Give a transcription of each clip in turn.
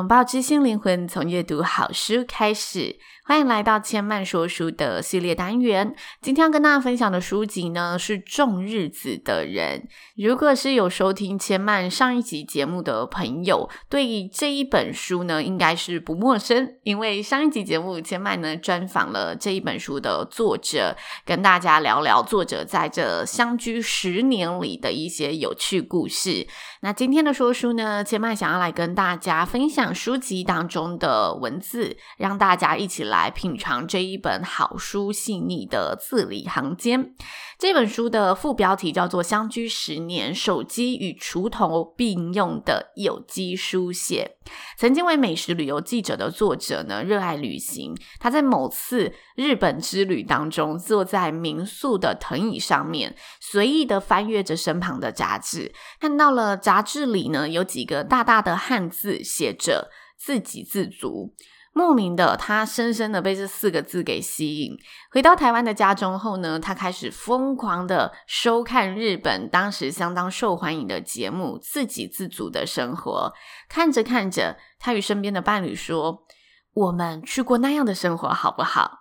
拥抱知性灵魂，从阅读好书开始。欢迎来到千嫚说书的系列单元。今天要跟大家分享的书籍呢，是《种日子的人》。如果是有收听千嫚上一集节目的朋友，对这一本书呢，应该是不陌生。因为上一集节目，千嫚呢专访了这一本书的作者，跟大家聊聊作者在这相居十年里的一些有趣故事。那今天的说书呢，千麦想要来跟大家分享书籍当中的文字，让大家一起。来品尝这一本好书细腻的字里行间。这本书的副标题叫做《相居十年，手机与锄头并用的有机书写》。曾经为美食旅游记者的作者呢，热爱旅行。他在某次日本之旅当中，坐在民宿的藤椅上面，随意的翻阅着身旁的杂志，看到了杂志里呢有几个大大的汉字，写着“自给自足”。莫名的，他深深的被这四个字给吸引。回到台湾的家中后呢，他开始疯狂的收看日本当时相当受欢迎的节目《自给自足的生活》。看着看着，他与身边的伴侣说：“我们去过那样的生活好不好？”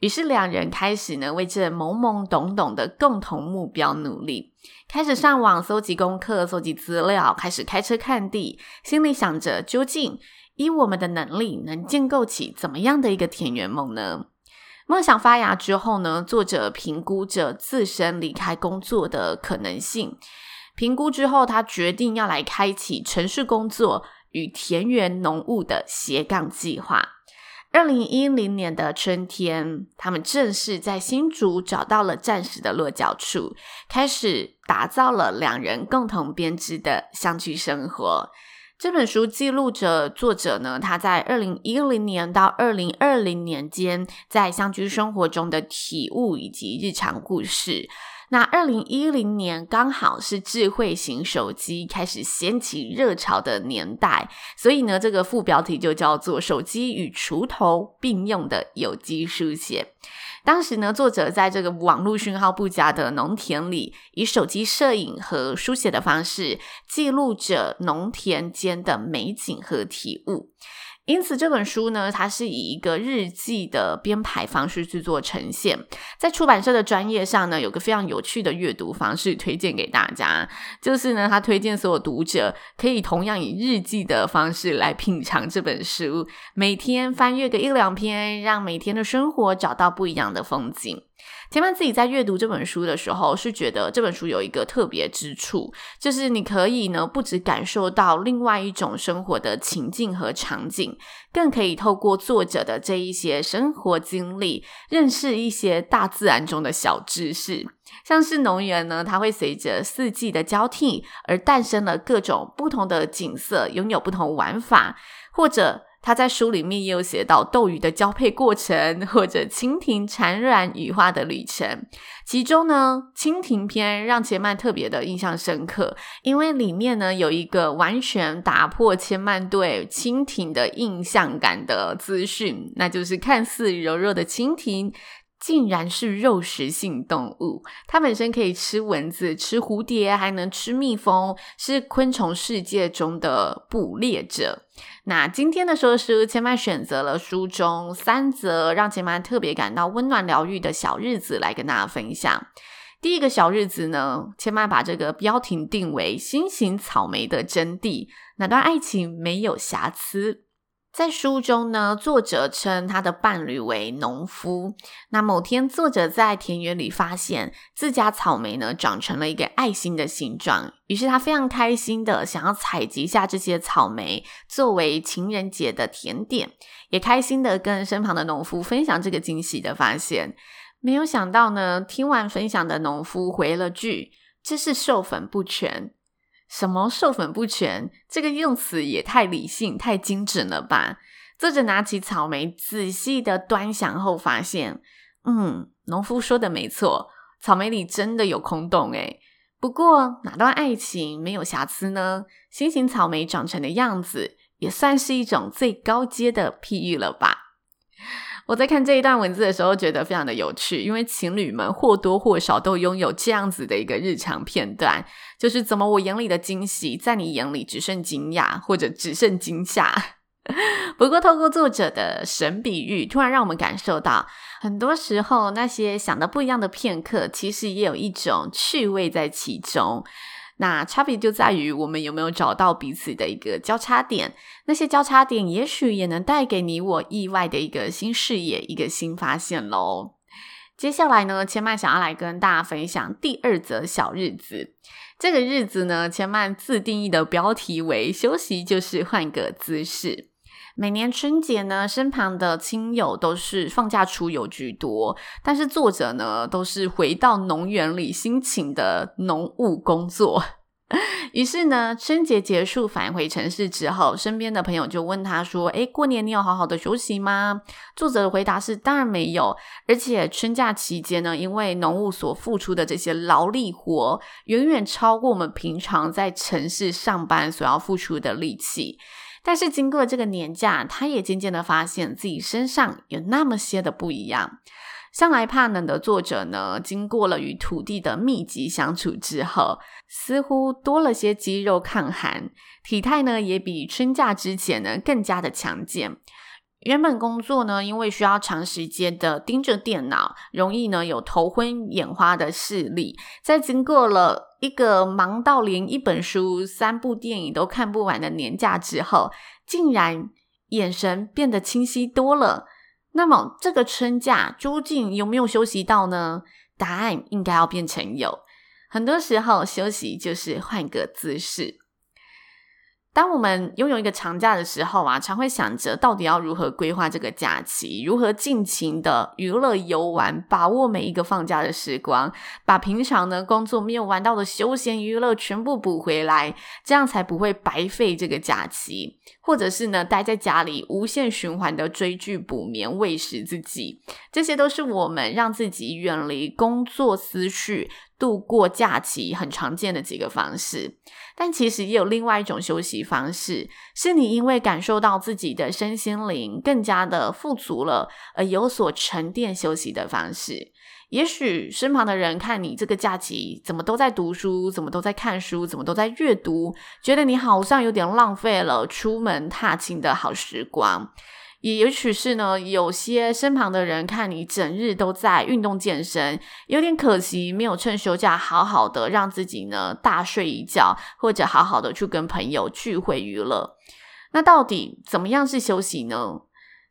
于是两人开始呢，为这懵懵懂懂的共同目标努力，开始上网搜集功课、搜集资料，开始开车看地，心里想着究竟。以我们的能力，能建构起怎么样的一个田园梦呢？梦想发芽之后呢，作者评估着自身离开工作的可能性。评估之后，他决定要来开启城市工作与田园农务的斜杠计划。二零一零年的春天，他们正式在新竹找到了暂时的落脚处，开始打造了两人共同编织的相居生活。这本书记录着作者呢，他在二零一零年到二零二零年间在相居生活中的体悟以及日常故事。那二零一零年刚好是智慧型手机开始掀起热潮的年代，所以呢，这个副标题就叫做“手机与锄头并用的有机书写”。当时呢，作者在这个网络讯号不佳的农田里，以手机摄影和书写的方式，记录着农田间的美景和体悟。因此，这本书呢，它是以一个日记的编排方式去做呈现。在出版社的专业上呢，有个非常有趣的阅读方式推荐给大家，就是呢，他推荐所有读者可以同样以日记的方式来品尝这本书，每天翻阅个一两篇，让每天的生活找到不一样的风景。前面自己在阅读这本书的时候，是觉得这本书有一个特别之处，就是你可以呢，不只感受到另外一种生活的情境和场景，更可以透过作者的这一些生活经历，认识一些大自然中的小知识。像是农园呢，它会随着四季的交替而诞生了各种不同的景色，拥有不同玩法，或者。他在书里面也有写到斗鱼的交配过程，或者蜻蜓产卵羽化的旅程。其中呢，蜻蜓篇让千曼特别的印象深刻，因为里面呢有一个完全打破千曼对蜻蜓的印象感的资讯，那就是看似柔弱的蜻蜓，竟然是肉食性动物。它本身可以吃蚊子、吃蝴蝶，还能吃蜜蜂，是昆虫世界中的捕猎者。那今天的说书，千嫚选择了书中三则让千嫚特别感到温暖疗愈的小日子来跟大家分享。第一个小日子呢，千嫚把这个标题定为“心形草莓的真谛”，哪段爱情没有瑕疵？在书中呢，作者称他的伴侣为农夫。那某天，作者在田园里发现自家草莓呢长成了一个爱心的形状，于是他非常开心的想要采集下这些草莓作为情人节的甜点，也开心的跟身旁的农夫分享这个惊喜的发现。没有想到呢，听完分享的农夫回了句：“这是授粉不全。”什么授粉不全？这个用词也太理性、太精准了吧？作者拿起草莓，仔细的端详后发现，嗯，农夫说的没错，草莓里真的有空洞诶。不过哪段爱情没有瑕疵呢？心形草莓长成的样子，也算是一种最高阶的譬喻了吧？我在看这一段文字的时候，觉得非常的有趣，因为情侣们或多或少都拥有这样子的一个日常片段，就是怎么我眼里的惊喜，在你眼里只剩惊讶，或者只剩惊吓。不过，透过作者的神比喻，突然让我们感受到，很多时候那些想的不一样的片刻，其实也有一种趣味在其中。那差别就在于我们有没有找到彼此的一个交叉点，那些交叉点也许也能带给你我意外的一个新视野、一个新发现喽。接下来呢，千麦想要来跟大家分享第二则小日子。这个日子呢，千麦自定义的标题为“休息就是换个姿势”。每年春节呢，身旁的亲友都是放假出游居多，但是作者呢，都是回到农园里辛勤的农务工作。于是呢，春节结束返回城市之后，身边的朋友就问他说：“诶，过年你有好好的休息吗？”作者的回答是：“当然没有，而且春假期间呢，因为农务所付出的这些劳力活，远远超过我们平常在城市上班所要付出的力气。”但是经过这个年假，他也渐渐的发现自己身上有那么些的不一样。向来怕冷的作者呢，经过了与土地的密集相处之后，似乎多了些肌肉抗寒，体态呢也比春假之前呢更加的强健。原本工作呢，因为需要长时间的盯着电脑，容易呢有头昏眼花的视力。在经过了一个忙到连一本书、三部电影都看不完的年假之后，竟然眼神变得清晰多了。那么这个春假究竟有没有休息到呢？答案应该要变成有。很多时候休息就是换个姿势。当我们拥有一个长假的时候啊，常会想着到底要如何规划这个假期，如何尽情的娱乐游玩，把握每一个放假的时光，把平常呢工作没有玩到的休闲娱乐全部补回来，这样才不会白费这个假期。或者是呢待在家里无限循环的追剧补眠喂食自己，这些都是我们让自己远离工作思绪，度过假期很常见的几个方式，但其实也有另外一种休息方式，是你因为感受到自己的身心灵更加的富足了，而有所沉淀休息的方式。也许身旁的人看你这个假期怎么都在读书，怎么都在看书，怎么都在阅读，觉得你好像有点浪费了出门踏青的好时光。也也许是呢，有些身旁的人看你整日都在运动健身，有点可惜，没有趁休假好好的让自己呢大睡一觉，或者好好的去跟朋友聚会娱乐。那到底怎么样是休息呢？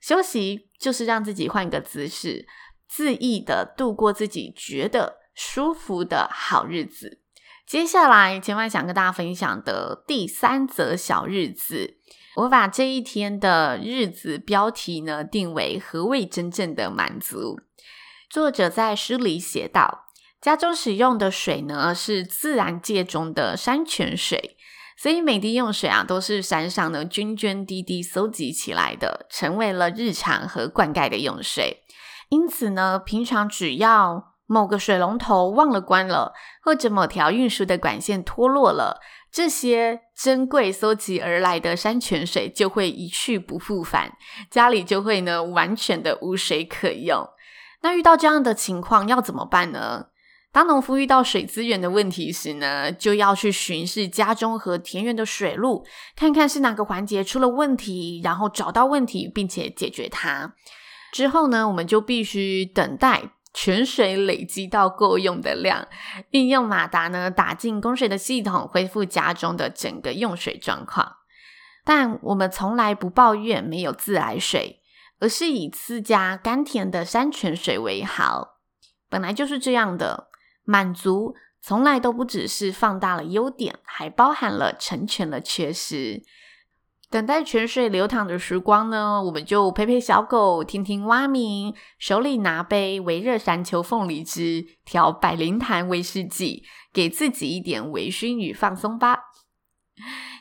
休息就是让自己换个姿势，恣意的度过自己觉得舒服的好日子。接下来，千嫚想跟大家分享的第三则小日子。我把这一天的日子标题呢定为“何谓真正的满足”。作者在诗里写道：“家中使用的水呢是自然界中的山泉水，所以每滴用水啊都是山上呢涓涓滴滴搜集起来的，成为了日常和灌溉的用水。因此呢，平常只要某个水龙头忘了关了，或者某条运输的管线脱落了。”这些珍贵搜集而来的山泉水就会一去不复返，家里就会呢完全的无水可用。那遇到这样的情况要怎么办呢？当农夫遇到水资源的问题时呢，就要去巡视家中和田园的水路，看看是哪个环节出了问题，然后找到问题并且解决它。之后呢，我们就必须等待。泉水累积到够用的量，运用马达呢打进供水的系统，恢复家中的整个用水状况。但我们从来不抱怨没有自来水，而是以自家甘甜的山泉水为豪。本来就是这样的，满足从来都不只是放大了优点，还包含了成全了缺失。等待泉水流淌的时光呢，我们就陪陪小狗，听听蛙鸣，手里拿杯微热山丘凤梨汁，调百灵坛威士忌，给自己一点微醺与放松吧。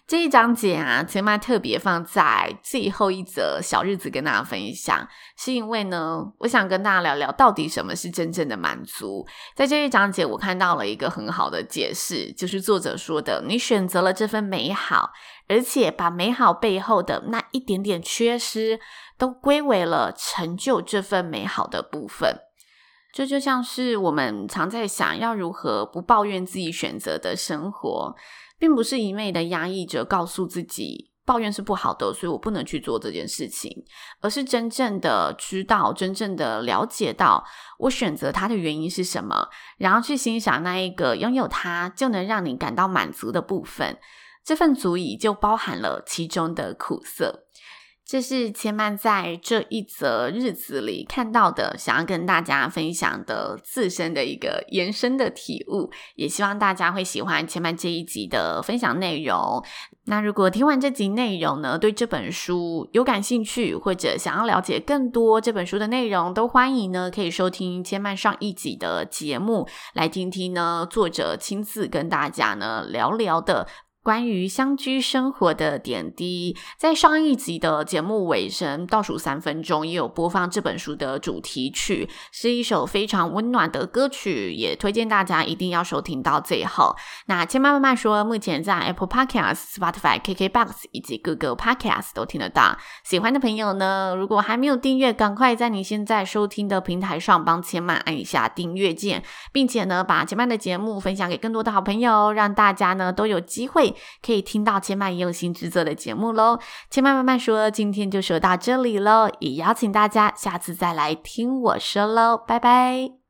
这一章节啊，千嫚特别放在最后一则小日子跟大家分享，是因为呢，我想跟大家聊聊到底什么是真正的满足。在这一章节，我看到了一个很好的解释，就是作者说的：你选择了这份美好，而且把美好背后的那一点点缺失，都归为了成就这份美好的部分。这就像是我们常在想要如何不抱怨自己选择的生活。并不是一昧的压抑着，告诉自己抱怨是不好的，所以我不能去做这件事情，而是真正的知道，真正的了解到我选择它的原因是什么，然后去欣赏那一个拥有它就能让你感到满足的部分，这份足以就包含了其中的苦涩。这是千嫚在这一则日子里看到的，想要跟大家分享的自身的一个延伸的体悟，也希望大家会喜欢千嫚这一集的分享内容。那如果听完这集内容呢，对这本书有感兴趣，或者想要了解更多这本书的内容，都欢迎呢可以收听千嫚上一集的节目，来听听呢作者亲自跟大家呢聊聊的。关于乡居生活的点滴，在上一集的节目尾声倒数三分钟，也有播放这本书的主题曲，是一首非常温暖的歌曲，也推荐大家一定要收听到最后。那千妈慢慢说，目前在 Apple Podcast、Spotify、KKBox 以及各个 Podcast 都听得到。喜欢的朋友呢，如果还没有订阅，赶快在你现在收听的平台上帮千妈按一下订阅键，并且呢，把千嫚的节目分享给更多的好朋友，让大家呢都有机会。可以听到千麦用心制作的节目喽，千麦慢慢说，今天就说到这里喽，也邀请大家下次再来听我说喽，拜拜。